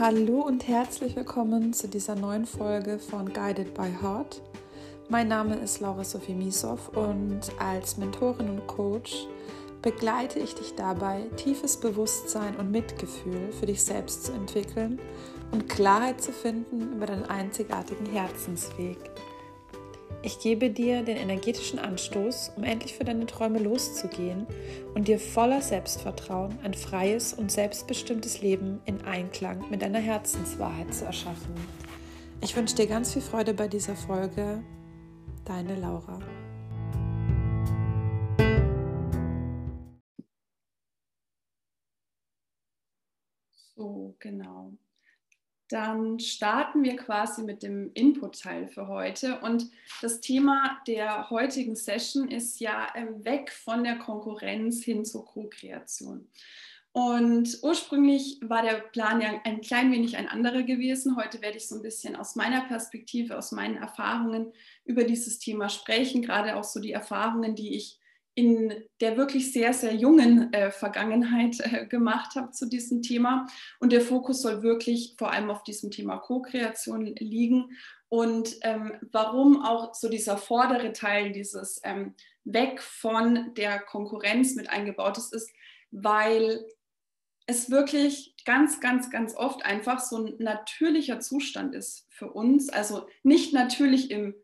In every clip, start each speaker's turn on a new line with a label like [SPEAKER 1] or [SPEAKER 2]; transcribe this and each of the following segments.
[SPEAKER 1] Hallo und herzlich willkommen zu dieser neuen Folge von Guided by Heart. Mein Name ist Laura Sophie Misow und als Mentorin und Coach begleite ich dich dabei, tiefes Bewusstsein und Mitgefühl für dich selbst zu entwickeln und Klarheit zu finden über deinen einzigartigen Herzensweg. Ich gebe dir den energetischen Anstoß, um endlich für deine Träume loszugehen und dir voller Selbstvertrauen ein freies und selbstbestimmtes Leben in Einklang mit deiner Herzenswahrheit zu erschaffen. Ich wünsche dir ganz viel Freude bei dieser Folge. Deine Laura.
[SPEAKER 2] So, genau. Dann starten wir quasi mit dem Input-Teil für heute. Und das Thema der heutigen Session ist ja ähm, weg von der Konkurrenz hin zur Co-Kreation. Und ursprünglich war der Plan ja ein klein wenig ein anderer gewesen. Heute werde ich so ein bisschen aus meiner Perspektive, aus meinen Erfahrungen über dieses Thema sprechen, gerade auch so die Erfahrungen, die ich in der wirklich sehr, sehr jungen äh, Vergangenheit äh, gemacht habe zu diesem Thema. Und der Fokus soll wirklich vor allem auf diesem Thema Co-Kreation liegen. Und ähm, warum auch so dieser vordere Teil, dieses ähm, Weg von der Konkurrenz mit eingebaut ist, ist, weil es wirklich ganz, ganz, ganz oft einfach so ein natürlicher Zustand ist für uns. Also nicht natürlich im,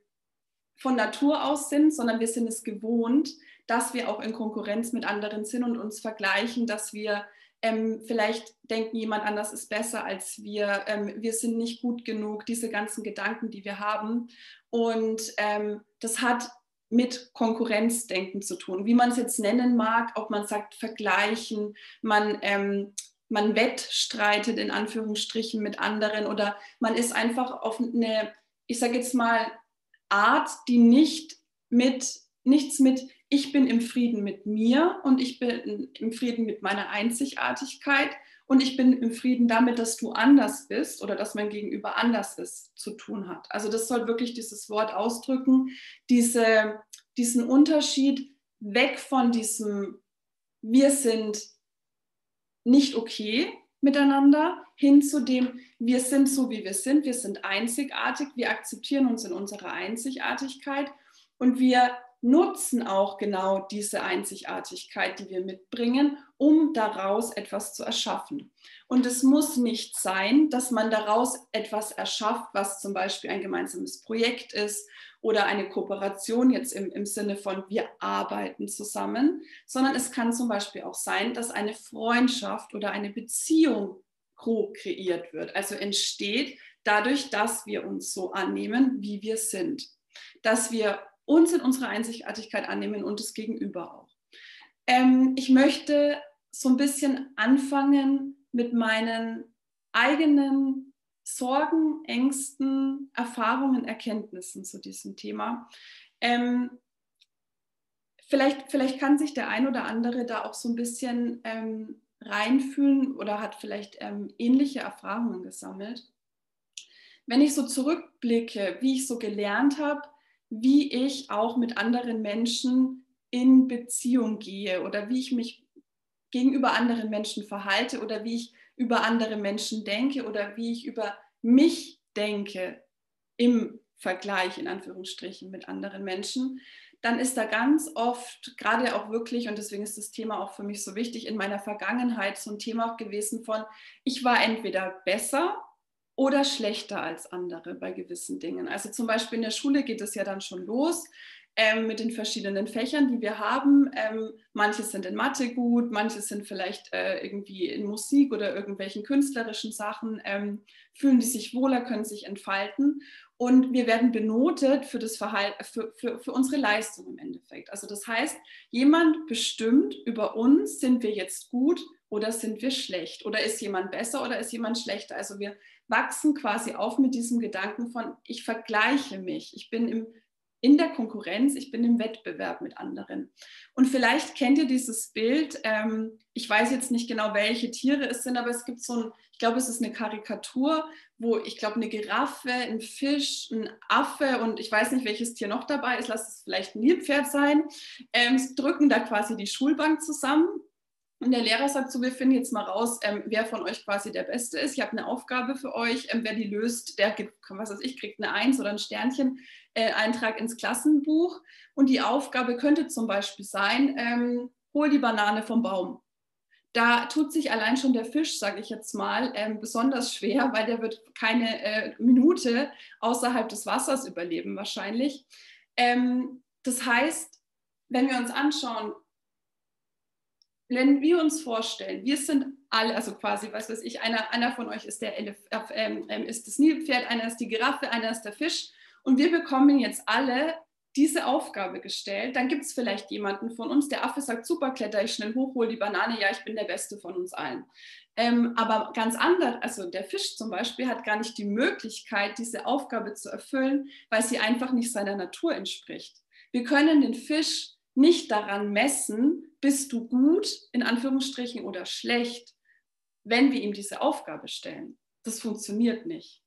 [SPEAKER 2] von Natur aus sind, sondern wir sind es gewohnt, dass wir auch in Konkurrenz mit anderen sind und uns vergleichen, dass wir ähm, vielleicht denken, jemand anders ist besser als wir, ähm, wir sind nicht gut genug, diese ganzen Gedanken, die wir haben. Und ähm, das hat mit Konkurrenzdenken zu tun, wie man es jetzt nennen mag, ob man sagt vergleichen, man, ähm, man wettstreitet in Anführungsstrichen mit anderen oder man ist einfach auf eine, ich sage jetzt mal, Art, die nicht mit, nichts mit ich bin im Frieden mit mir und ich bin im Frieden mit meiner Einzigartigkeit und ich bin im Frieden damit, dass du anders bist oder dass mein Gegenüber anders ist, zu tun hat. Also das soll wirklich dieses Wort ausdrücken, diese, diesen Unterschied weg von diesem, wir sind nicht okay miteinander, hin zu dem, wir sind so, wie wir sind, wir sind einzigartig, wir akzeptieren uns in unserer Einzigartigkeit und wir nutzen auch genau diese Einzigartigkeit, die wir mitbringen, um daraus etwas zu erschaffen. Und es muss nicht sein, dass man daraus etwas erschafft, was zum Beispiel ein gemeinsames Projekt ist oder eine Kooperation jetzt im, im Sinne von wir arbeiten zusammen, sondern es kann zum Beispiel auch sein, dass eine Freundschaft oder eine Beziehung grob kreiert wird, also entsteht dadurch, dass wir uns so annehmen, wie wir sind, dass wir uns in unserer Einzigartigkeit annehmen und das Gegenüber auch. Ähm, ich möchte so ein bisschen anfangen mit meinen eigenen Sorgen, Ängsten, Erfahrungen, Erkenntnissen zu diesem Thema. Ähm, vielleicht, vielleicht kann sich der ein oder andere da auch so ein bisschen ähm, reinfühlen oder hat vielleicht ähm, ähnliche Erfahrungen gesammelt. Wenn ich so zurückblicke, wie ich so gelernt habe, wie ich auch mit anderen Menschen in Beziehung gehe oder wie ich mich gegenüber anderen Menschen verhalte oder wie ich über andere Menschen denke oder wie ich über mich denke im Vergleich in Anführungsstrichen mit anderen Menschen, dann ist da ganz oft, gerade auch wirklich, und deswegen ist das Thema auch für mich so wichtig, in meiner Vergangenheit so ein Thema gewesen von, ich war entweder besser oder schlechter als andere bei gewissen Dingen. Also zum Beispiel in der Schule geht es ja dann schon los ähm, mit den verschiedenen Fächern, die wir haben. Ähm, manche sind in Mathe gut, manche sind vielleicht äh, irgendwie in Musik oder irgendwelchen künstlerischen Sachen, ähm, fühlen die sich wohler, können sich entfalten. Und wir werden benotet für, das Verhalten, für, für, für unsere Leistung im Endeffekt. Also das heißt, jemand bestimmt über uns, sind wir jetzt gut oder sind wir schlecht? Oder ist jemand besser oder ist jemand schlechter? Also wir wachsen quasi auf mit diesem Gedanken von, ich vergleiche mich, ich bin im, in der Konkurrenz, ich bin im Wettbewerb mit anderen. Und vielleicht kennt ihr dieses Bild, ähm, ich weiß jetzt nicht genau, welche Tiere es sind, aber es gibt so ein, ich glaube, es ist eine Karikatur, wo ich glaube, eine Giraffe, ein Fisch, ein Affe und ich weiß nicht, welches Tier noch dabei ist, lass es vielleicht ein Nilpferd sein, ähm, drücken da quasi die Schulbank zusammen Und der Lehrer sagt so, wir finden jetzt mal raus, ähm, wer von euch quasi der Beste ist. Ich habe eine Aufgabe für euch. Ähm, wer die löst, der gibt, was weiß ich, kriegt eine Eins oder ein Sternchen, äh, Eintrag ins Klassenbuch. Und die Aufgabe könnte zum Beispiel sein, ähm, hol die Banane vom Baum. Da tut sich allein schon der Fisch, sage ich jetzt mal, ähm, besonders schwer, weil der wird keine äh, Minute außerhalb des Wassers überleben wahrscheinlich. Ähm, das heißt, wenn wir uns anschauen, wenn wir uns vorstellen, wir sind alle, also quasi, was weiß ich, einer, einer von euch ist, der Elef, äh, ist das Nilpferd, einer ist die Giraffe, einer ist der Fisch und wir bekommen jetzt alle diese Aufgabe gestellt, dann gibt es vielleicht jemanden von uns, der Affe sagt, super, kletter ich schnell hoch, hol die Banane, ja, ich bin der Beste von uns allen. Ähm, aber ganz anders, also der Fisch zum Beispiel hat gar nicht die Möglichkeit, diese Aufgabe zu erfüllen, weil sie einfach nicht seiner Natur entspricht. Wir können den Fisch nicht daran messen, bist du gut in Anführungsstrichen oder schlecht, wenn wir ihm diese Aufgabe stellen. Das funktioniert nicht.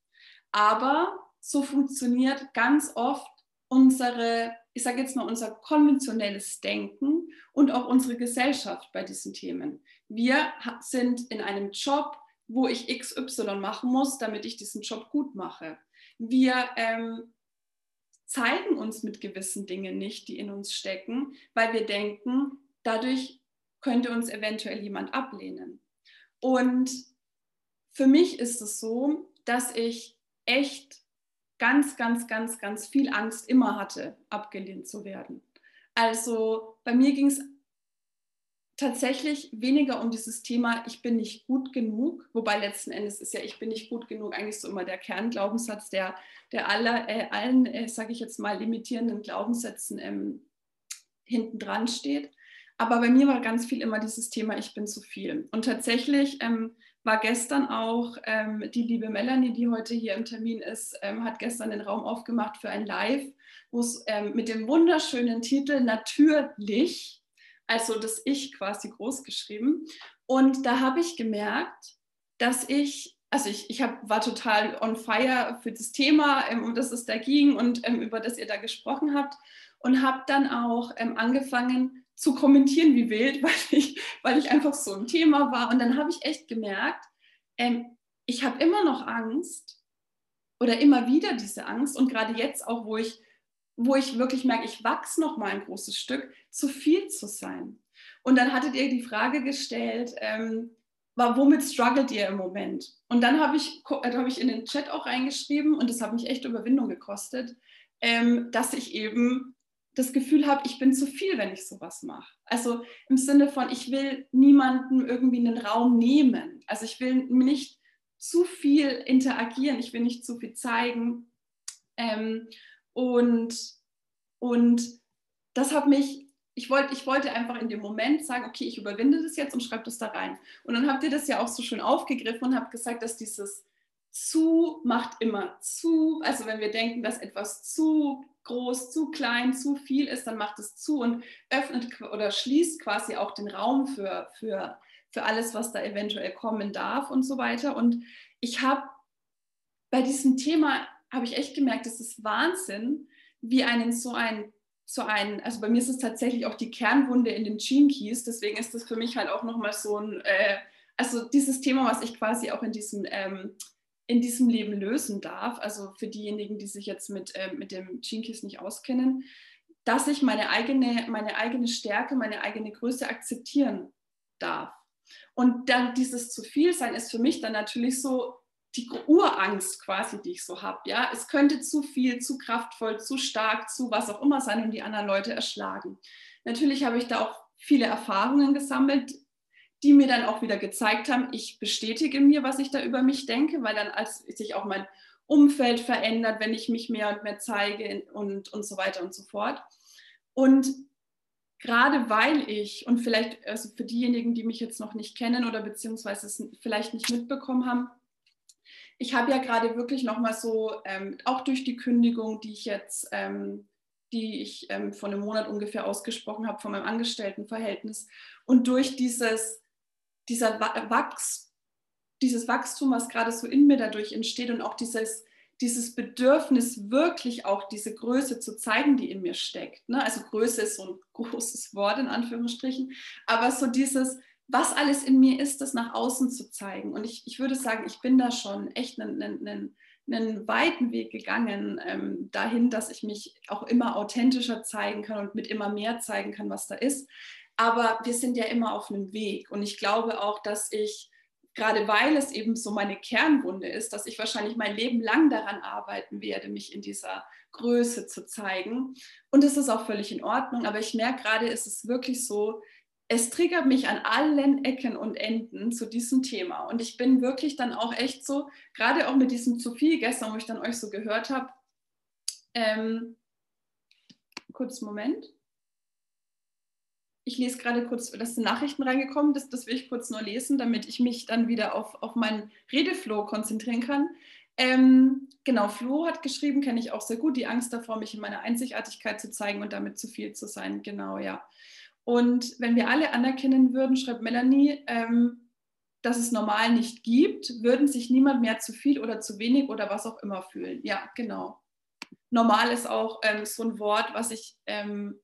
[SPEAKER 2] Aber so funktioniert ganz oft unsere, ich sage jetzt mal, unser konventionelles Denken und auch unsere Gesellschaft bei diesen Themen. Wir sind in einem Job, wo ich XY machen muss, damit ich diesen Job gut mache. Wir ähm, zeigen uns mit gewissen Dingen nicht, die in uns stecken, weil wir denken, dadurch könnte uns eventuell jemand ablehnen. Und für mich ist es so, dass ich echt ganz, ganz, ganz, ganz viel Angst immer hatte, abgelehnt zu werden. Also bei mir ging es tatsächlich weniger um dieses Thema, ich bin nicht gut genug, wobei letzten Endes ist ja, ich bin nicht gut genug eigentlich so immer der Kernglaubenssatz, der, der aller, äh, allen, äh, sage ich jetzt mal, limitierenden Glaubenssätzen ähm, hinten dran steht. Aber bei mir war ganz viel immer dieses Thema, ich bin zu viel. Und tatsächlich ähm, war gestern auch ähm, die liebe Melanie, die heute hier im Termin ist, ähm, hat gestern den Raum aufgemacht für ein Live, wo es ähm, mit dem wunderschönen Titel Natürlich, also das Ich quasi groß geschrieben. Und da habe ich gemerkt, dass ich, also ich, ich hab, war total on fire für das Thema, ähm, um das es da ging und ähm, über das ihr da gesprochen habt. Und habe dann auch ähm, angefangen, zu kommentieren wie wild, weil ich, weil ich einfach so ein Thema war. Und dann habe ich echt gemerkt, ähm, ich habe immer noch Angst oder immer wieder diese Angst und gerade jetzt auch, wo ich, wo ich wirklich merke, ich wachse noch mal ein großes Stück, zu viel zu sein. Und dann hattet ihr die Frage gestellt, ähm, womit struggelt ihr im Moment? Und dann habe ich, äh, hab ich in den Chat auch reingeschrieben und das hat mich echt Überwindung gekostet, ähm, dass ich eben das Gefühl habe, ich bin zu viel, wenn ich sowas mache. Also im Sinne von, ich will niemandem irgendwie einen Raum nehmen. Also ich will nicht zu viel interagieren, ich will nicht zu viel zeigen. Ähm, und, und das hat mich, ich, wollt, ich wollte einfach in dem Moment sagen, okay, ich überwinde das jetzt und schreibe das da rein. Und dann habt ihr das ja auch so schön aufgegriffen und habt gesagt, dass dieses zu macht immer zu. Also wenn wir denken, dass etwas zu groß, zu klein, zu viel ist, dann macht es zu und öffnet oder schließt quasi auch den Raum für, für, für alles, was da eventuell kommen darf und so weiter. Und ich habe bei diesem Thema, habe ich echt gemerkt, es ist Wahnsinn, wie einen so ein so ein, also bei mir ist es tatsächlich auch die Kernwunde in den Gene Keys, deswegen ist das für mich halt auch nochmal so ein, äh, also dieses Thema, was ich quasi auch in diesem ähm, in diesem Leben lösen darf, also für diejenigen, die sich jetzt mit, äh, mit dem Chinkis nicht auskennen, dass ich meine eigene, meine eigene Stärke, meine eigene Größe akzeptieren darf. Und dann dieses zu viel sein ist für mich dann natürlich so die Urangst quasi, die ich so habe. Ja, es könnte zu viel, zu kraftvoll, zu stark, zu was auch immer sein und die anderen Leute erschlagen. Natürlich habe ich da auch viele Erfahrungen gesammelt, die mir dann auch wieder gezeigt haben, ich bestätige mir, was ich da über mich denke, weil dann als sich auch mein Umfeld verändert, wenn ich mich mehr und mehr zeige und, und so weiter und so fort. Und gerade weil ich, und vielleicht also für diejenigen, die mich jetzt noch nicht kennen oder beziehungsweise es vielleicht nicht mitbekommen haben, ich habe ja gerade wirklich nochmal so, ähm, auch durch die Kündigung, die ich jetzt, ähm, die ich ähm, vor einem Monat ungefähr ausgesprochen habe von meinem Angestelltenverhältnis und durch dieses dieser Wachs, dieses Wachstum, was gerade so in mir dadurch entsteht und auch dieses, dieses Bedürfnis, wirklich auch diese Größe zu zeigen, die in mir steckt. Ne? Also Größe ist so ein großes Wort in Anführungsstrichen, aber so dieses, was alles in mir ist, das nach außen zu zeigen. Und ich, ich würde sagen, ich bin da schon echt einen, einen, einen weiten Weg gegangen ähm, dahin, dass ich mich auch immer authentischer zeigen kann und mit immer mehr zeigen kann, was da ist. Aber wir sind ja immer auf einem Weg. Und ich glaube auch, dass ich, gerade weil es eben so meine Kernwunde ist, dass ich wahrscheinlich mein Leben lang daran arbeiten werde, mich in dieser Größe zu zeigen. Und es ist auch völlig in Ordnung. Aber ich merke gerade, ist es wirklich so, es triggert mich an allen Ecken und Enden zu diesem Thema. Und ich bin wirklich dann auch echt so, gerade auch mit diesem zu viel gestern, wo ich dann euch so gehört habe, ähm, kurz Moment. Ich lese gerade kurz, dass die Nachrichten reingekommen das, das will ich kurz nur lesen, damit ich mich dann wieder auf, auf meinen Redeflow konzentrieren kann. Ähm, genau, Flo hat geschrieben, kenne ich auch sehr gut, die Angst davor, mich in meiner Einzigartigkeit zu zeigen und damit zu viel zu sein. Genau, ja. Und wenn wir alle anerkennen würden, schreibt Melanie, ähm, dass es normal nicht gibt, würden sich niemand mehr zu viel oder zu wenig oder was auch immer fühlen. Ja, genau. Normal ist auch ähm, so ein Wort, was ich ähm,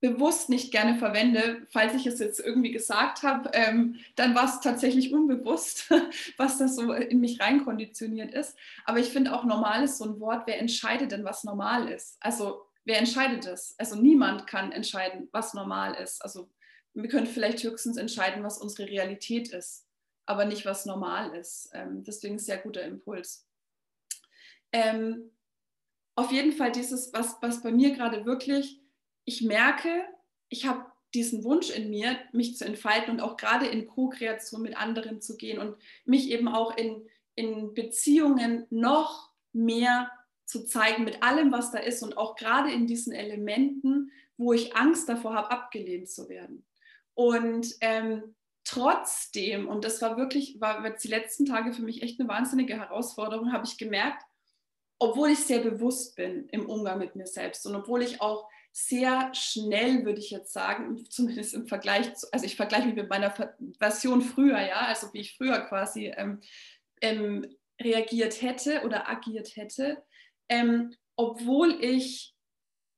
[SPEAKER 2] bewusst nicht gerne verwende. Falls ich es jetzt irgendwie gesagt habe, ähm, dann war es tatsächlich unbewusst, was das so in mich reinkonditioniert ist. Aber ich finde auch normal ist so ein Wort, wer entscheidet denn, was normal ist? Also wer entscheidet das? Also niemand kann entscheiden, was normal ist. Also wir können vielleicht höchstens entscheiden, was unsere Realität ist, aber nicht, was normal ist. Ähm, deswegen sehr guter Impuls. Ähm, auf jeden Fall dieses, was, was bei mir gerade wirklich, ich merke, ich habe diesen Wunsch in mir, mich zu entfalten und auch gerade in Co-Kreation mit anderen zu gehen und mich eben auch in, in Beziehungen noch mehr zu zeigen mit allem, was da ist und auch gerade in diesen Elementen, wo ich Angst davor habe, abgelehnt zu werden. Und ähm, trotzdem, und das war wirklich, war jetzt die letzten Tage für mich echt eine wahnsinnige Herausforderung, habe ich gemerkt, obwohl ich sehr bewusst bin im Umgang mit mir selbst und obwohl ich auch sehr schnell, würde ich jetzt sagen, zumindest im Vergleich, zu, also ich vergleiche mich mit meiner Version früher, ja, also wie ich früher quasi ähm, ähm, reagiert hätte oder agiert hätte, ähm, obwohl ich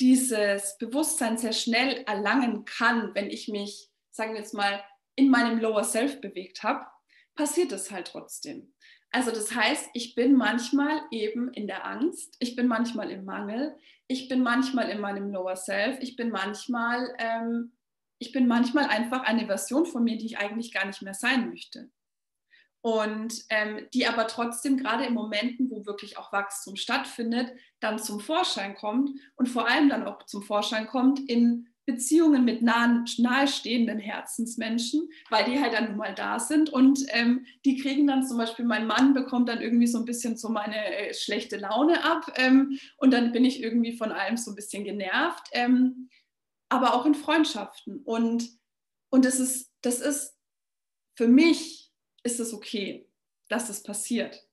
[SPEAKER 2] dieses Bewusstsein sehr schnell erlangen kann, wenn ich mich, sagen wir jetzt mal, in meinem Lower Self bewegt habe, passiert es halt trotzdem. Also das heißt, ich bin manchmal eben in der Angst, ich bin manchmal im Mangel, ich bin manchmal in meinem Lower Self, ich bin manchmal, ähm, ich bin manchmal einfach eine Version von mir, die ich eigentlich gar nicht mehr sein möchte und ähm, die aber trotzdem gerade in Momenten, wo wirklich auch Wachstum stattfindet, dann zum Vorschein kommt und vor allem dann auch zum Vorschein kommt in Beziehungen mit nahen, nahestehenden Herzensmenschen, weil die halt dann nun mal da sind. Und ähm, die kriegen dann zum Beispiel, mein Mann bekommt dann irgendwie so ein bisschen so meine äh, schlechte Laune ab ähm, und dann bin ich irgendwie von allem so ein bisschen genervt, ähm, aber auch in Freundschaften. Und, und das, ist, das ist für mich ist es okay, dass es passiert.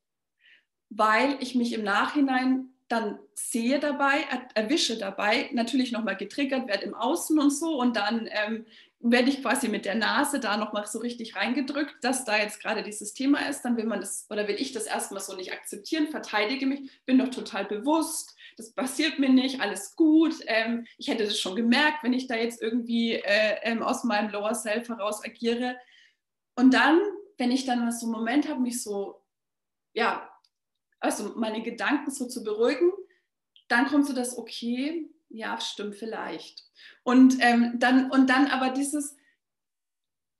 [SPEAKER 2] Weil ich mich im Nachhinein dann sehe dabei, erwische dabei, natürlich nochmal getriggert werde im Außen und so und dann ähm, werde ich quasi mit der Nase da nochmal so richtig reingedrückt, dass da jetzt gerade dieses Thema ist, dann will man das oder will ich das erstmal so nicht akzeptieren, verteidige mich, bin doch total bewusst, das passiert mir nicht, alles gut, ähm, ich hätte das schon gemerkt, wenn ich da jetzt irgendwie äh, ähm, aus meinem Lower Self heraus agiere. Und dann wenn ich dann so einen Moment habe, mich so, ja, also meine Gedanken so zu beruhigen, dann kommt so das, okay, ja, stimmt vielleicht. Und, ähm, dann, und dann aber dieses,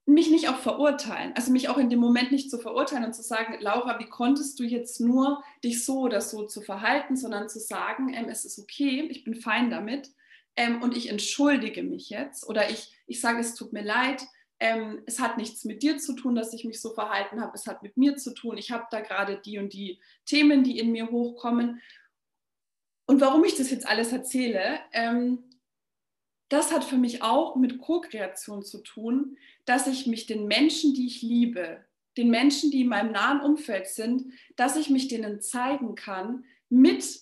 [SPEAKER 2] mich nicht auch verurteilen, also mich auch in dem Moment nicht zu verurteilen und zu sagen, Laura, wie konntest du jetzt nur dich so oder so zu verhalten, sondern zu sagen, ähm, es ist okay, ich bin fein damit ähm, und ich entschuldige mich jetzt oder ich, ich sage, es tut mir leid, ähm, es hat nichts mit dir zu tun, dass ich mich so verhalten habe, es hat mit mir zu tun, ich habe da gerade die und die Themen, die in mir hochkommen. Und warum ich das jetzt alles erzähle, ähm, das hat für mich auch mit Co-Kreation zu tun, dass ich mich den Menschen, die ich liebe, den Menschen, die in meinem nahen Umfeld sind, dass ich mich denen zeigen kann mit,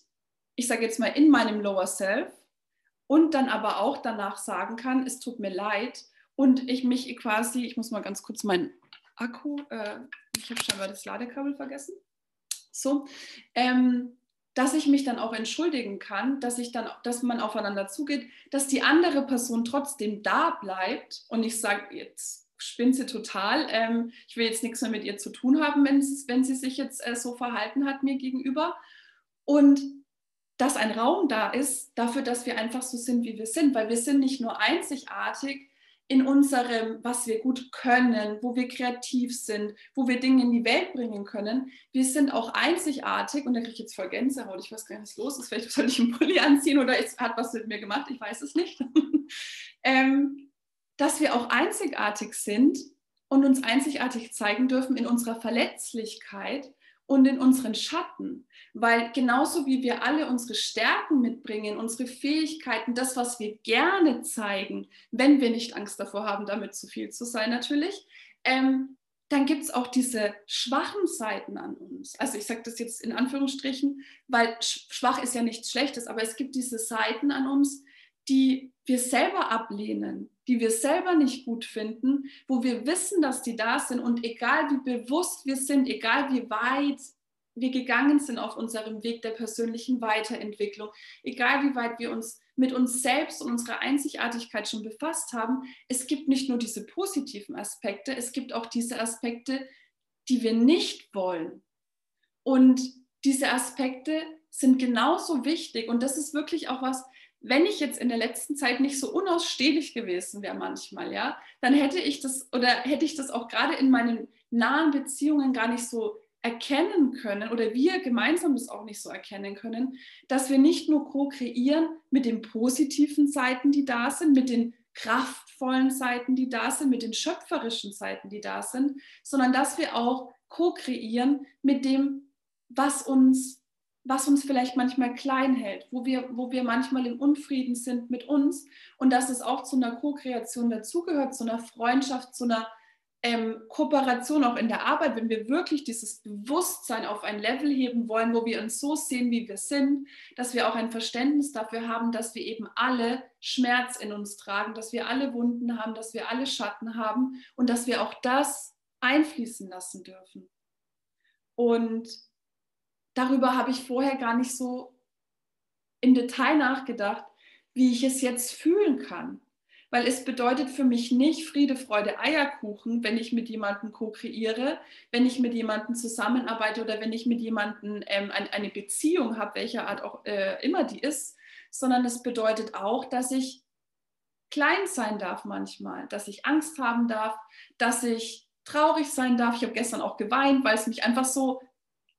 [SPEAKER 2] ich sage jetzt mal, in meinem Lower Self und dann aber auch danach sagen kann, es tut mir leid, und ich mich quasi, ich muss mal ganz kurz meinen Akku, äh, ich habe scheinbar das Ladekabel vergessen. So, ähm, dass ich mich dann auch entschuldigen kann, dass ich dann, dass man aufeinander zugeht, dass die andere Person trotzdem da bleibt und ich sage, jetzt spinnt sie total. Ähm, ich will jetzt nichts mehr mit ihr zu tun haben, wenn sie, wenn sie sich jetzt äh, so verhalten hat mir gegenüber. Und dass ein Raum da ist dafür, dass wir einfach so sind, wie wir sind, weil wir sind nicht nur einzigartig in unserem, was wir gut können, wo wir kreativ sind, wo wir Dinge in die Welt bringen können. Wir sind auch einzigartig und da kriege ich jetzt voll Gänsehaut. Ich weiß gar nicht, was los ist. Vielleicht soll ich einen Pulli anziehen oder es hat was mit mir gemacht. Ich weiß es nicht. ähm, dass wir auch einzigartig sind und uns einzigartig zeigen dürfen in unserer Verletzlichkeit und in unseren Schatten. Weil genauso wie wir alle unsere Stärken mitbringen, unsere Fähigkeiten, das, was wir gerne zeigen, wenn wir nicht Angst davor haben, damit zu viel zu sein natürlich, ähm, dann gibt es auch diese schwachen Seiten an uns. Also ich sage das jetzt in Anführungsstrichen, weil schwach ist ja nichts Schlechtes, aber es gibt diese Seiten an uns, die wir selber ablehnen, die wir selber nicht gut finden, wo wir wissen, dass die da sind und egal wie bewusst wir sind, egal wie weit wir gegangen sind auf unserem Weg der persönlichen Weiterentwicklung, egal wie weit wir uns mit uns selbst und unserer Einzigartigkeit schon befasst haben, es gibt nicht nur diese positiven Aspekte, es gibt auch diese Aspekte, die wir nicht wollen. Und diese Aspekte sind genauso wichtig und das ist wirklich auch was, wenn ich jetzt in der letzten Zeit nicht so unausstehlich gewesen wäre manchmal, ja, dann hätte ich das oder hätte ich das auch gerade in meinen nahen Beziehungen gar nicht so erkennen können oder wir gemeinsam das auch nicht so erkennen können, dass wir nicht nur co-kreieren mit den positiven Seiten, die da sind, mit den kraftvollen Seiten, die da sind, mit den schöpferischen Seiten, die da sind, sondern dass wir auch co-kreieren mit dem, was uns was uns vielleicht manchmal klein hält, wo wir, wo wir manchmal im Unfrieden sind mit uns und dass es auch zu einer Co-Kreation dazugehört, zu einer Freundschaft, zu einer ähm, Kooperation auch in der Arbeit, wenn wir wirklich dieses Bewusstsein auf ein Level heben wollen, wo wir uns so sehen, wie wir sind, dass wir auch ein Verständnis dafür haben, dass wir eben alle Schmerz in uns tragen, dass wir alle Wunden haben, dass wir alle Schatten haben und dass wir auch das einfließen lassen dürfen. Und darüber habe ich vorher gar nicht so im Detail nachgedacht, wie ich es jetzt fühlen kann. Weil es bedeutet für mich nicht Friede, Freude, Eierkuchen, wenn ich mit jemandem co-kreiere, wenn ich mit jemandem zusammenarbeite oder wenn ich mit jemandem ähm, ein, eine Beziehung habe, welcher Art auch äh, immer die ist, sondern es bedeutet auch, dass ich klein sein darf manchmal, dass ich Angst haben darf, dass ich traurig sein darf. Ich habe gestern auch geweint, weil es mich einfach so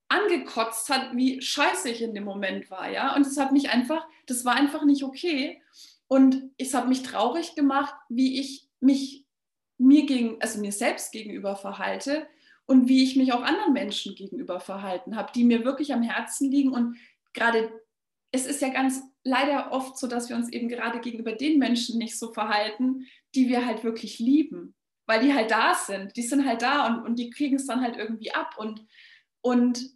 [SPEAKER 2] angekotzt hat, wie scheiße ich in dem Moment war, ja. Und es hat mich einfach, das war einfach nicht okay. Und es hat mich traurig gemacht, wie ich mich mir gegen, also mir selbst gegenüber verhalte und wie ich mich auch anderen Menschen gegenüber verhalten habe, die mir wirklich am Herzen liegen. Und gerade, es ist ja ganz leider oft so, dass wir uns eben gerade gegenüber den Menschen nicht so verhalten, die wir halt wirklich lieben, weil die halt da sind. Die sind halt da und, und die kriegen es dann halt irgendwie ab. Und, und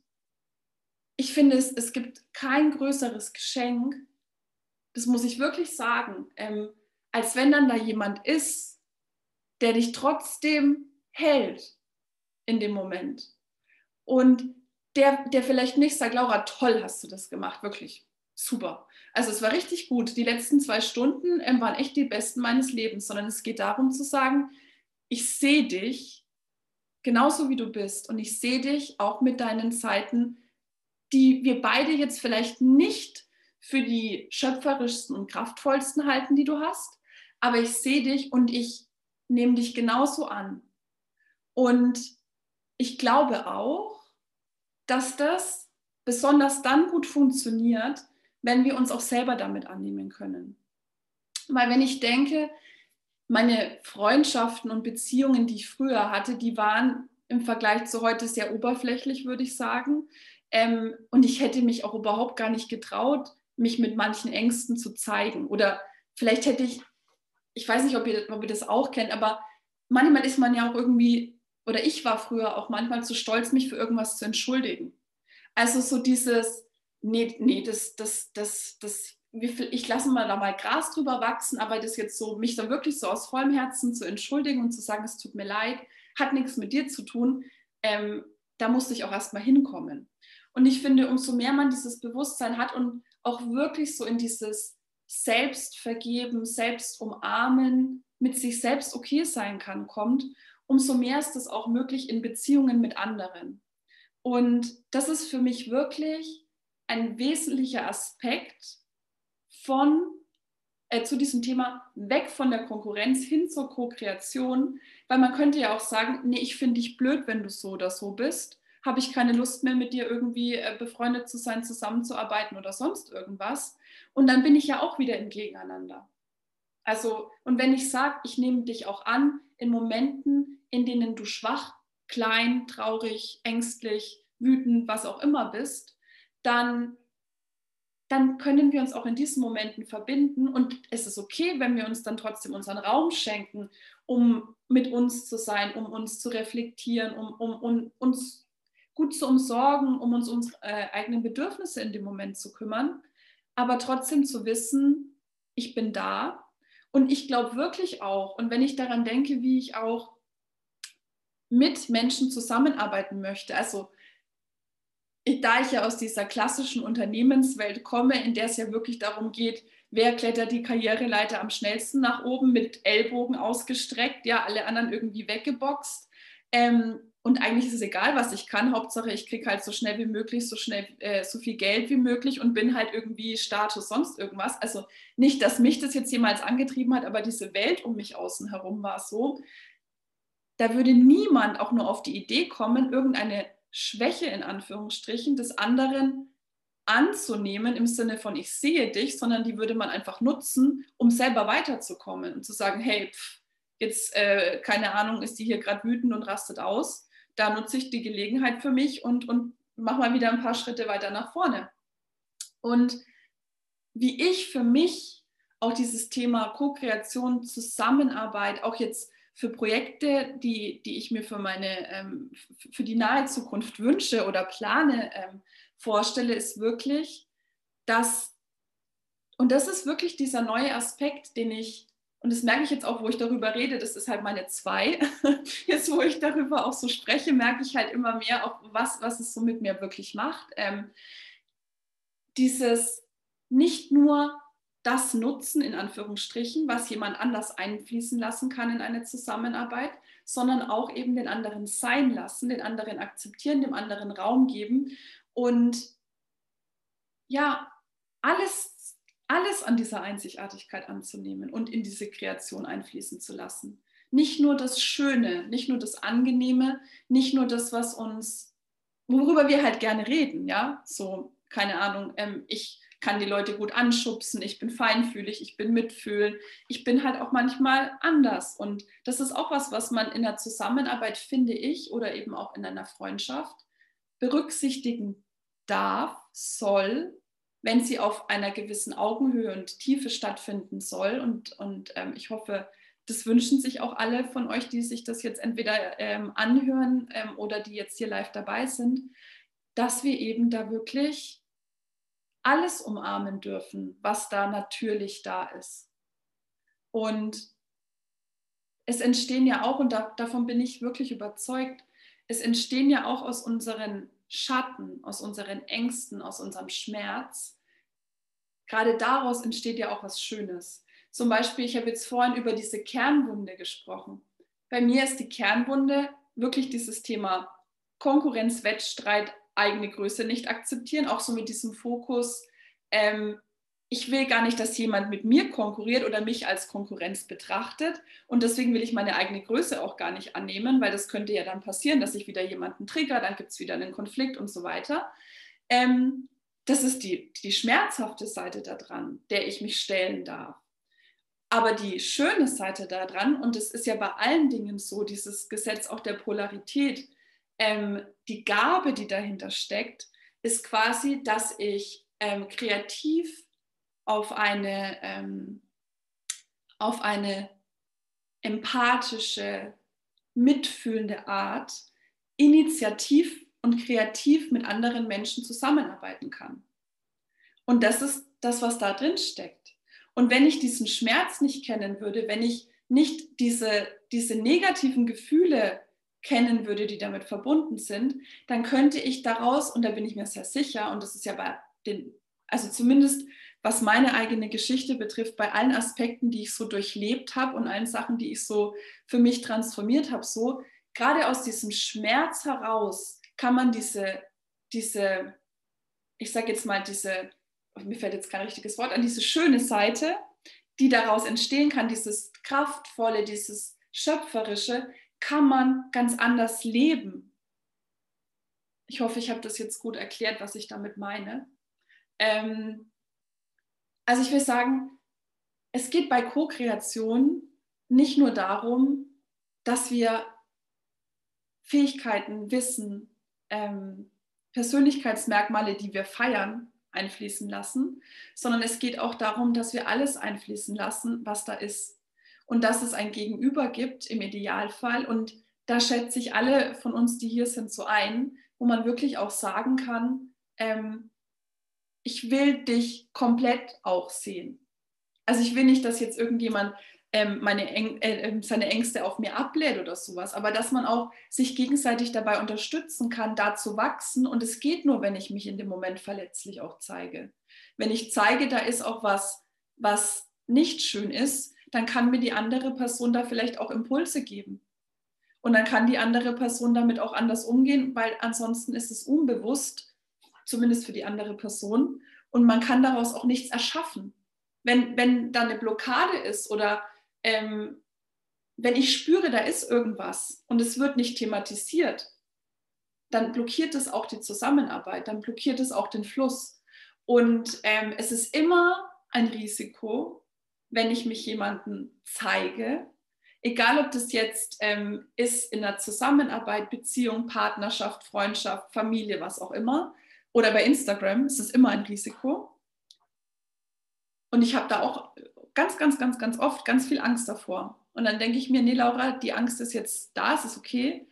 [SPEAKER 2] ich finde, es, es gibt kein größeres Geschenk, das muss ich wirklich sagen, ähm, als wenn dann da jemand ist, der dich trotzdem hält in dem Moment. Und der, der vielleicht nicht sagt, Laura, toll hast du das gemacht, wirklich super. Also es war richtig gut. Die letzten zwei Stunden ähm, waren echt die besten meines Lebens, sondern es geht darum zu sagen, ich sehe dich genauso wie du bist und ich sehe dich auch mit deinen Zeiten die wir beide jetzt vielleicht nicht für die schöpferischsten und kraftvollsten halten, die du hast, aber ich sehe dich und ich nehme dich genauso an. Und ich glaube auch, dass das besonders dann gut funktioniert, wenn wir uns auch selber damit annehmen können. Weil wenn ich denke, meine Freundschaften und Beziehungen, die ich früher hatte, die waren im Vergleich zu heute sehr oberflächlich, würde ich sagen. Ähm, und ich hätte mich auch überhaupt gar nicht getraut, mich mit manchen Ängsten zu zeigen. Oder vielleicht hätte ich, ich weiß nicht, ob ihr, ob ihr das auch kennt, aber manchmal ist man ja auch irgendwie, oder ich war früher auch manchmal zu stolz, mich für irgendwas zu entschuldigen. Also so dieses, nee, nee, das, das, das, das, ich lasse mal da mal Gras drüber wachsen, aber das jetzt so, mich da wirklich so aus vollem Herzen zu entschuldigen und zu sagen, es tut mir leid, hat nichts mit dir zu tun, ähm, da musste ich auch erstmal hinkommen. Und ich finde, umso mehr man dieses Bewusstsein hat und auch wirklich so in dieses Selbstvergeben, Selbstumarmen mit sich selbst okay sein kann, kommt, umso mehr ist es auch möglich in Beziehungen mit anderen. Und das ist für mich wirklich ein wesentlicher Aspekt von äh, zu diesem Thema weg von der Konkurrenz hin zur Co-Kreation, weil man könnte ja auch sagen, nee, ich finde dich blöd, wenn du so oder so bist, habe ich keine Lust mehr mit dir irgendwie äh, befreundet zu sein, zusammenzuarbeiten oder sonst irgendwas. Und dann bin ich ja auch wieder im Gegeneinander. Also und wenn ich sage, ich nehme dich auch an in Momenten, in denen du schwach, klein, traurig, ängstlich, wütend, was auch immer bist, dann dann können wir uns auch in diesen Momenten verbinden. Und es ist okay, wenn wir uns dann trotzdem unseren Raum schenken, um mit uns zu sein, um uns zu reflektieren, um, um, um uns gut zu umsorgen, um uns unsere äh, eigenen Bedürfnisse in dem Moment zu kümmern, aber trotzdem zu wissen, ich bin da. Und ich glaube wirklich auch, und wenn ich daran denke, wie ich auch mit Menschen zusammenarbeiten möchte, also da ich ja aus dieser klassischen Unternehmenswelt komme, in der es ja wirklich darum geht, wer klettert die Karriereleiter am schnellsten nach oben mit Ellbogen ausgestreckt, ja, alle anderen irgendwie weggeboxt. Ähm, und eigentlich ist es egal, was ich kann. Hauptsache, ich kriege halt so schnell wie möglich, so schnell, äh, so viel Geld wie möglich und bin halt irgendwie Status, sonst irgendwas. Also nicht, dass mich das jetzt jemals angetrieben hat, aber diese Welt um mich außen herum war so. Da würde niemand auch nur auf die Idee kommen, irgendeine Schwäche in Anführungsstrichen des anderen anzunehmen im Sinne von ich sehe dich, sondern die würde man einfach nutzen, um selber weiterzukommen und zu sagen, hey, pff, jetzt äh, keine Ahnung, ist die hier gerade wütend und rastet aus. Da nutze ich die Gelegenheit für mich und, und mache mal wieder ein paar Schritte weiter nach vorne. Und wie ich für mich auch dieses Thema Co-Kreation, Zusammenarbeit, auch jetzt für Projekte, die, die ich mir für meine, ähm, für die nahe Zukunft wünsche oder plane, ähm, vorstelle, ist wirklich, dass, und das ist wirklich dieser neue Aspekt, den ich, und das merke ich jetzt auch, wo ich darüber rede, das ist halt meine zwei, jetzt wo ich darüber auch so spreche, merke ich halt immer mehr, auch was, was es so mit mir wirklich macht. Ähm, dieses nicht nur das nutzen, in Anführungsstrichen, was jemand anders einfließen lassen kann in eine Zusammenarbeit, sondern auch eben den anderen sein lassen, den anderen akzeptieren, dem anderen Raum geben und ja, alles, alles an dieser Einzigartigkeit anzunehmen und in diese Kreation einfließen zu lassen. Nicht nur das Schöne, nicht nur das Angenehme, nicht nur das, was uns, worüber wir halt gerne reden, ja, so, keine Ahnung, ähm, ich kann die Leute gut anschubsen, ich bin feinfühlig, ich bin mitfühlen, ich bin halt auch manchmal anders. Und das ist auch was, was man in der Zusammenarbeit, finde ich, oder eben auch in einer Freundschaft berücksichtigen darf, soll, wenn sie auf einer gewissen Augenhöhe und Tiefe stattfinden soll. Und, und ähm, ich hoffe, das wünschen sich auch alle von euch, die sich das jetzt entweder ähm, anhören ähm, oder die jetzt hier live dabei sind, dass wir eben da wirklich alles umarmen dürfen, was da natürlich da ist. Und es entstehen ja auch, und da, davon bin ich wirklich überzeugt, es entstehen ja auch aus unseren Schatten, aus unseren Ängsten, aus unserem Schmerz. Gerade daraus entsteht ja auch was Schönes. Zum Beispiel, ich habe jetzt vorhin über diese Kernwunde gesprochen. Bei mir ist die Kernwunde wirklich dieses Thema Konkurrenz, Wettstreit, eigene Größe nicht akzeptieren, auch so mit diesem Fokus, ähm, ich will gar nicht, dass jemand mit mir konkurriert oder mich als Konkurrenz betrachtet. Und deswegen will ich meine eigene Größe auch gar nicht annehmen, weil das könnte ja dann passieren, dass ich wieder jemanden trigger, dann gibt es wieder einen Konflikt und so weiter. Ähm, das ist die, die schmerzhafte Seite daran, der ich mich stellen darf. Aber die schöne Seite daran, und es ist ja bei allen Dingen so, dieses Gesetz auch der Polarität, ähm, die Gabe, die dahinter steckt, ist quasi, dass ich ähm, kreativ auf eine, ähm, auf eine empathische, mitfühlende Art initiativ und kreativ mit anderen Menschen zusammenarbeiten kann. Und das ist das, was da drin steckt. Und wenn ich diesen Schmerz nicht kennen würde, wenn ich nicht diese, diese negativen Gefühle kennen würde, die damit verbunden sind, dann könnte ich daraus, und da bin ich mir sehr sicher, und das ist ja bei den, also zumindest was meine eigene Geschichte betrifft, bei allen Aspekten, die ich so durchlebt habe und allen Sachen, die ich so für mich transformiert habe, so gerade aus diesem Schmerz heraus kann man diese, diese, ich sage jetzt mal diese, mir fällt jetzt kein richtiges Wort an, diese schöne Seite, die daraus entstehen kann, dieses kraftvolle, dieses schöpferische, kann man ganz anders leben. Ich hoffe, ich habe das jetzt gut erklärt, was ich damit meine. Ähm, also ich will sagen, es geht bei Co-Kreation nicht nur darum, dass wir Fähigkeiten, Wissen, ähm, Persönlichkeitsmerkmale, die wir feiern, einfließen lassen, sondern es geht auch darum, dass wir alles einfließen lassen, was da ist. Und dass es ein Gegenüber gibt im Idealfall. Und da schätze ich alle von uns, die hier sind, so ein, wo man wirklich auch sagen kann, ähm, ich will dich komplett auch sehen. Also ich will nicht, dass jetzt irgendjemand ähm, Äng äh, ähm, seine Ängste auf mir ablädt oder sowas, aber dass man auch sich gegenseitig dabei unterstützen kann, da zu wachsen. Und es geht nur, wenn ich mich in dem Moment verletzlich auch zeige. Wenn ich zeige, da ist auch was, was nicht schön ist, dann kann mir die andere Person da vielleicht auch Impulse geben. Und dann kann die andere Person damit auch anders umgehen, weil ansonsten ist es unbewusst, zumindest für die andere Person. Und man kann daraus auch nichts erschaffen. Wenn, wenn da eine Blockade ist oder ähm, wenn ich spüre, da ist irgendwas und es wird nicht thematisiert, dann blockiert es auch die Zusammenarbeit, dann blockiert es auch den Fluss. Und ähm, es ist immer ein Risiko, wenn ich mich jemandem zeige, egal ob das jetzt ähm, ist in der Zusammenarbeit, Beziehung, Partnerschaft, Freundschaft, Familie, was auch immer, oder bei Instagram, ist es immer ein Risiko. Und ich habe da auch ganz, ganz, ganz, ganz oft ganz viel Angst davor. Und dann denke ich mir, nee, Laura, die Angst ist jetzt da, es ist okay.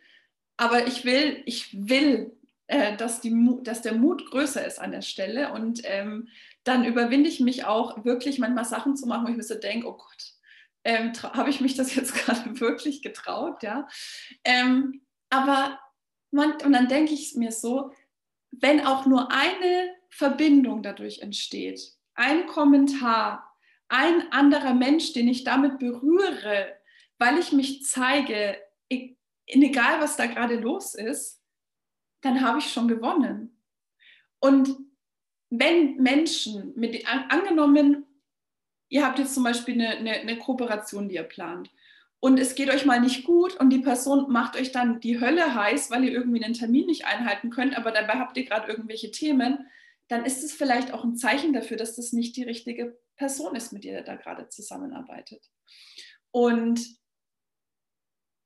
[SPEAKER 2] Aber ich will, ich will, äh, dass, die, dass der Mut größer ist an der Stelle. Und ähm, dann überwinde ich mich auch wirklich manchmal Sachen zu machen, wo ich mir so denke, oh Gott, ähm, habe ich mich das jetzt gerade wirklich getraut, ja. Ähm, aber man, und dann denke ich mir so, wenn auch nur eine Verbindung dadurch entsteht, ein Kommentar, ein anderer Mensch, den ich damit berühre, weil ich mich zeige, egal was da gerade los ist, dann habe ich schon gewonnen. Und wenn Menschen mit angenommen, ihr habt jetzt zum Beispiel eine, eine, eine, Kooperation, die ihr plant, und es geht euch mal nicht gut und die Person macht euch dann die Hölle heiß, weil ihr irgendwie einen Termin nicht einhalten könnt, aber dabei habt ihr gerade irgendwelche Themen, dann ist es vielleicht auch ein Zeichen dafür, dass das nicht die richtige Person ist, mit der er da gerade zusammenarbeitet. Und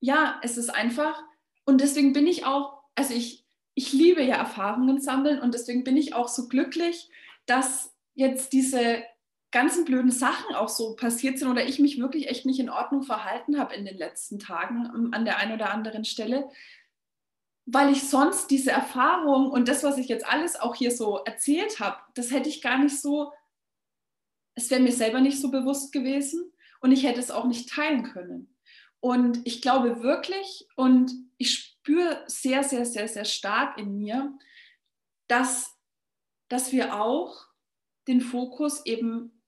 [SPEAKER 2] ja, es ist einfach, und deswegen bin ich auch, also ich, ich liebe ja Erfahrungen sammeln und deswegen bin ich auch so glücklich, dass jetzt diese ganzen blöden Sachen auch so passiert sind oder ich mich wirklich echt nicht in Ordnung verhalten habe in den letzten Tagen ähm, an der einen oder anderen Stelle, weil ich sonst diese Erfahrung und das, was ich jetzt alles auch hier so erzählt habe, das hätte ich gar nicht so es wäre mir selber nicht so bewusst gewesen und ich hätte es auch nicht teilen können. Und ich glaube wirklich und ich spüre sehr, sehr, sehr, sehr stark in mir, dass, dass wir auch den Fokus eben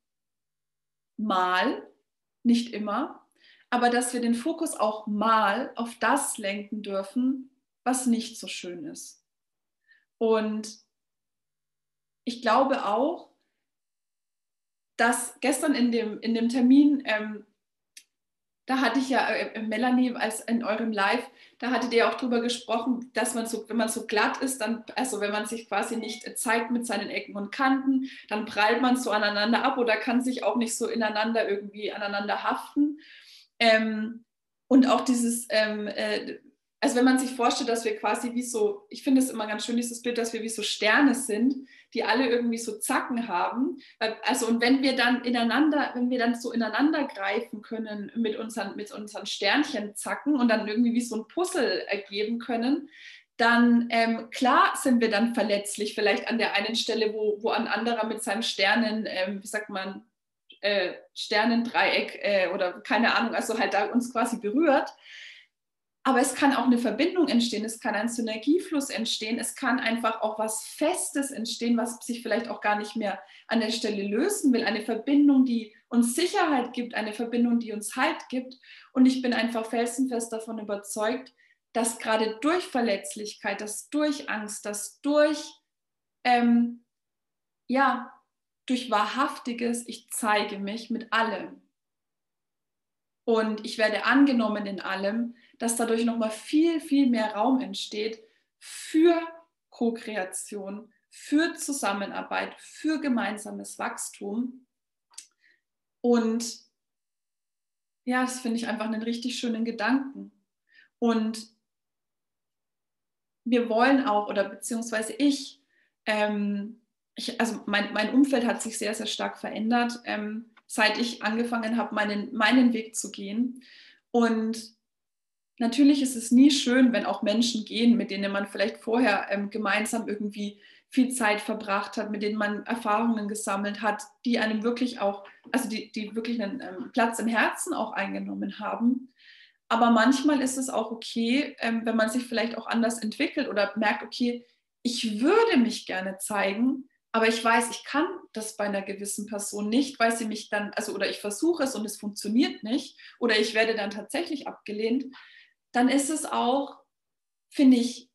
[SPEAKER 2] mal, nicht immer, aber dass wir den Fokus auch mal auf das lenken dürfen, was nicht so schön ist. Und ich glaube auch, dass gestern in dem, in dem Termin, ähm, da hatte ich ja äh, Melanie als in eurem Live, da hattet ihr auch drüber gesprochen, dass man so, wenn man so glatt ist, dann, also wenn man sich quasi nicht zeigt mit seinen Ecken und Kanten, dann prallt man so aneinander ab oder kann sich auch nicht so ineinander irgendwie aneinander haften. Ähm, und auch dieses, ähm, äh, also wenn man sich vorstellt, dass wir quasi wie so, ich finde es immer ganz schön, dieses Bild, dass wir wie so Sterne sind, die alle irgendwie so Zacken haben. Also und wenn wir dann ineinander, wenn wir dann so ineinander greifen können mit unseren, mit unseren Sternchenzacken und dann irgendwie wie so ein Puzzle ergeben können, dann ähm, klar sind wir dann verletzlich, vielleicht an der einen Stelle, wo, wo ein anderer mit seinem Sternen, ähm, wie sagt man, äh, Sternendreieck äh, oder keine Ahnung, also halt da uns quasi berührt. Aber es kann auch eine Verbindung entstehen, es kann ein Synergiefluss entstehen, es kann einfach auch was Festes entstehen, was sich vielleicht auch gar nicht mehr an der Stelle lösen will. Eine Verbindung, die uns Sicherheit gibt, eine Verbindung, die uns Halt gibt. Und ich bin einfach felsenfest davon überzeugt, dass gerade durch Verletzlichkeit, dass durch Angst, dass durch, ähm, ja, durch wahrhaftiges, ich zeige mich mit allem. Und ich werde angenommen in allem, dass dadurch nochmal viel, viel mehr Raum entsteht für Co-Kreation, für Zusammenarbeit, für gemeinsames Wachstum. Und ja, das finde ich einfach einen richtig schönen Gedanken. Und wir wollen auch, oder beziehungsweise ich, ähm, ich also mein, mein Umfeld hat sich sehr, sehr stark verändert, ähm, seit ich angefangen habe, meinen, meinen Weg zu gehen. Und natürlich ist es nie schön, wenn auch Menschen gehen, mit denen man vielleicht vorher ähm, gemeinsam irgendwie viel Zeit verbracht hat, mit denen man Erfahrungen gesammelt hat, die einem wirklich auch, also die, die wirklich einen ähm, Platz im Herzen auch eingenommen haben. Aber manchmal ist es auch okay, ähm, wenn man sich vielleicht auch anders entwickelt oder merkt, okay, ich würde mich gerne zeigen, aber ich weiß, ich kann das bei einer gewissen Person nicht, weil sie mich dann, also oder ich versuche es und es funktioniert nicht oder ich werde dann tatsächlich abgelehnt, dann ist es auch, finde ich,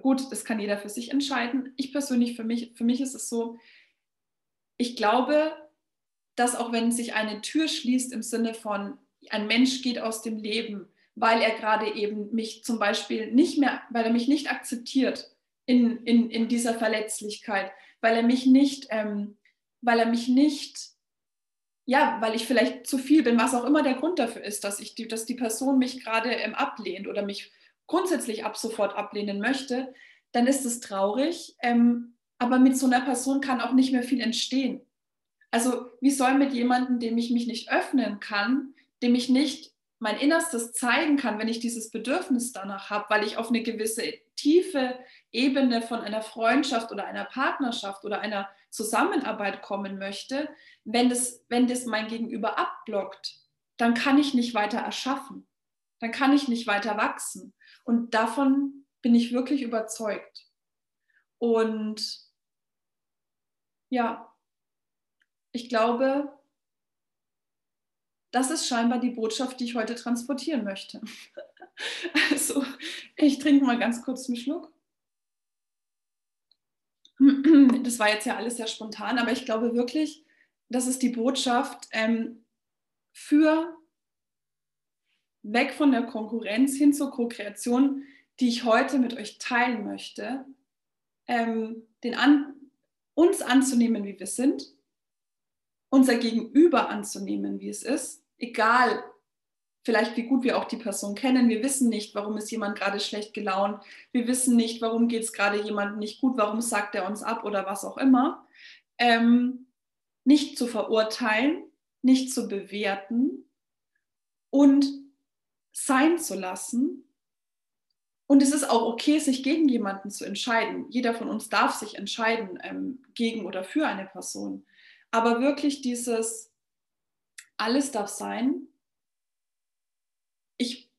[SPEAKER 2] gut, das kann jeder für sich entscheiden. Ich persönlich, für mich, für mich ist es so, ich glaube, dass auch wenn sich eine Tür schließt im Sinne von, ein Mensch geht aus dem Leben, weil er gerade eben mich zum Beispiel nicht mehr, weil er mich nicht akzeptiert in, in, in dieser Verletzlichkeit, weil er mich nicht, ähm, weil er mich nicht ja, weil ich vielleicht zu viel bin, was auch immer der Grund dafür ist, dass, ich die, dass die Person mich gerade ähm, ablehnt oder mich grundsätzlich ab sofort ablehnen möchte, dann ist es traurig. Ähm, aber mit so einer Person kann auch nicht mehr viel entstehen. Also wie soll mit jemandem, dem ich mich nicht öffnen kann, dem ich nicht mein Innerstes zeigen kann, wenn ich dieses Bedürfnis danach habe, weil ich auf eine gewisse tiefe Ebene von einer Freundschaft oder einer Partnerschaft oder einer Zusammenarbeit kommen möchte, wenn das, wenn das mein Gegenüber abblockt, dann kann ich nicht weiter erschaffen. Dann kann ich nicht weiter wachsen. Und davon bin ich wirklich überzeugt. Und ja, ich glaube, das ist scheinbar die Botschaft, die ich heute transportieren möchte. Also, ich trinke mal ganz kurz einen Schluck. Das war jetzt ja alles sehr spontan, aber ich glaube wirklich, das ist die Botschaft ähm, für weg von der Konkurrenz hin zur Co-Kreation, die ich heute mit euch teilen möchte, ähm, den an, uns anzunehmen, wie wir sind, unser Gegenüber anzunehmen, wie es ist, egal vielleicht wie gut wir auch die Person kennen. Wir wissen nicht, warum ist jemand gerade schlecht gelaunt. Wir wissen nicht, warum geht es gerade jemandem nicht gut, warum sagt er uns ab oder was auch immer. Ähm, nicht zu verurteilen, nicht zu bewerten und sein zu lassen. Und es ist auch okay, sich gegen jemanden zu entscheiden. Jeder von uns darf sich entscheiden ähm, gegen oder für eine Person. Aber wirklich dieses, alles darf sein. Ich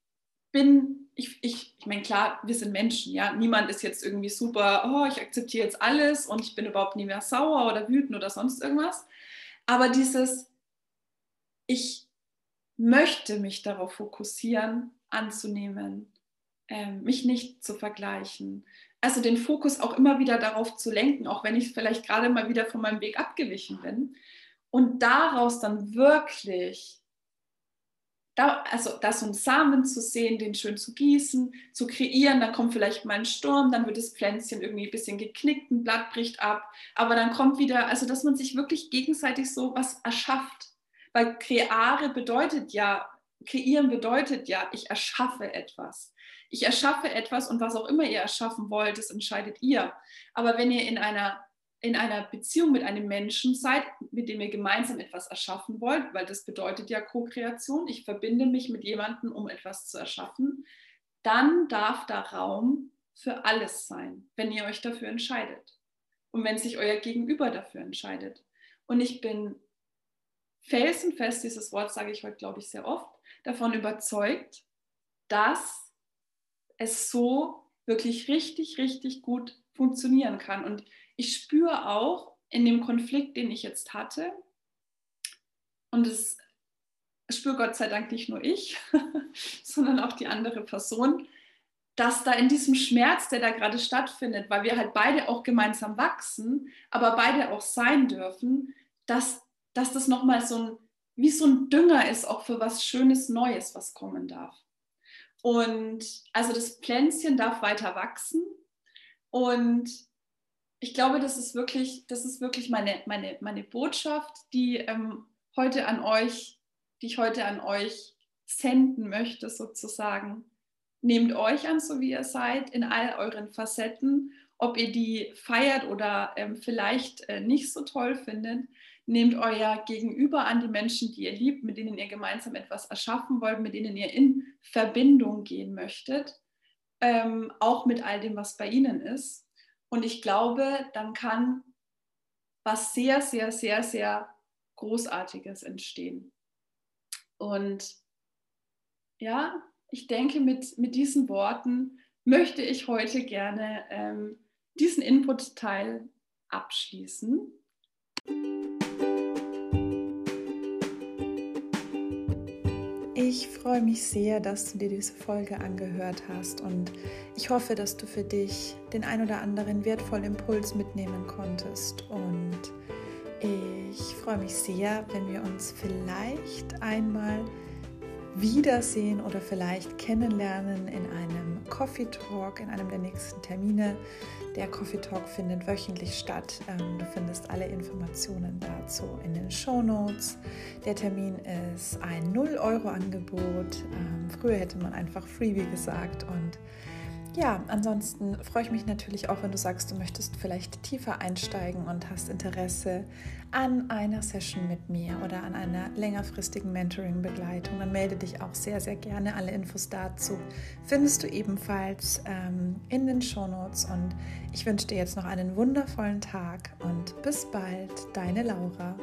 [SPEAKER 2] bin, ich, ich, ich meine, klar, wir sind Menschen, ja. Niemand ist jetzt irgendwie super, oh, ich akzeptiere jetzt alles und ich bin überhaupt nie mehr sauer oder wütend oder sonst irgendwas. Aber dieses, ich möchte mich darauf fokussieren, anzunehmen, äh, mich nicht zu vergleichen. Also den Fokus auch immer wieder darauf zu lenken, auch wenn ich vielleicht gerade mal wieder von meinem Weg abgewichen bin. Und daraus dann wirklich da, also da so einen Samen zu sehen, den schön zu gießen, zu kreieren, dann kommt vielleicht mal ein Sturm, dann wird das Pflänzchen irgendwie ein bisschen geknickt, ein Blatt bricht ab, aber dann kommt wieder, also dass man sich wirklich gegenseitig so was erschafft. Weil kreare bedeutet ja, kreieren bedeutet ja, ich erschaffe etwas. Ich erschaffe etwas und was auch immer ihr erschaffen wollt, das entscheidet ihr. Aber wenn ihr in einer in einer Beziehung mit einem Menschen seid, mit dem ihr gemeinsam etwas erschaffen wollt, weil das bedeutet ja Co-Kreation, ich verbinde mich mit jemandem, um etwas zu erschaffen, dann darf da Raum für alles sein, wenn ihr euch dafür entscheidet und wenn sich euer Gegenüber dafür entscheidet. Und ich bin felsenfest, dieses Wort sage ich heute, glaube ich, sehr oft, davon überzeugt, dass es so wirklich richtig, richtig gut funktionieren kann. Und ich spüre auch in dem Konflikt, den ich jetzt hatte, und es spüre Gott sei Dank nicht nur ich, sondern auch die andere Person, dass da in diesem Schmerz, der da gerade stattfindet, weil wir halt beide auch gemeinsam wachsen, aber beide auch sein dürfen, dass, dass das nochmal so ein, wie so ein Dünger ist, auch für was Schönes Neues, was kommen darf. Und also das Pflänzchen darf weiter wachsen. Und ich glaube, das ist wirklich, das ist wirklich meine, meine, meine Botschaft, die ähm, heute an euch, die ich heute an euch senden möchte, sozusagen. Nehmt euch an, so wie ihr seid, in all euren Facetten, ob ihr die feiert oder ähm, vielleicht äh, nicht so toll findet. Nehmt euer Gegenüber an, die Menschen, die ihr liebt, mit denen ihr gemeinsam etwas erschaffen wollt, mit denen ihr in Verbindung gehen möchtet, ähm, auch mit all dem, was bei ihnen ist. Und ich glaube, dann kann was sehr, sehr, sehr, sehr Großartiges entstehen. Und ja, ich denke, mit, mit diesen Worten möchte ich heute gerne ähm, diesen Input-Teil abschließen.
[SPEAKER 1] Ich freue mich sehr, dass du dir diese Folge angehört hast und ich hoffe, dass du für dich den ein oder anderen wertvollen Impuls mitnehmen konntest. Und ich freue mich sehr, wenn wir uns vielleicht einmal wiedersehen oder vielleicht kennenlernen in einem Coffee Talk, in einem der nächsten Termine. Der Coffee Talk findet wöchentlich statt. Ähm, du findest alle Informationen dazu in den Show Notes. Der Termin ist ein 0-Euro-Angebot. Ähm, früher hätte man einfach Freebie gesagt und ja, ansonsten freue ich mich natürlich auch, wenn du sagst, du möchtest vielleicht tiefer einsteigen und hast Interesse an einer Session mit mir oder an einer längerfristigen Mentoring-Begleitung. Dann melde dich auch sehr, sehr gerne. Alle Infos dazu findest du ebenfalls ähm, in den Shownotes. Und ich wünsche dir jetzt noch einen wundervollen Tag und bis bald, deine Laura.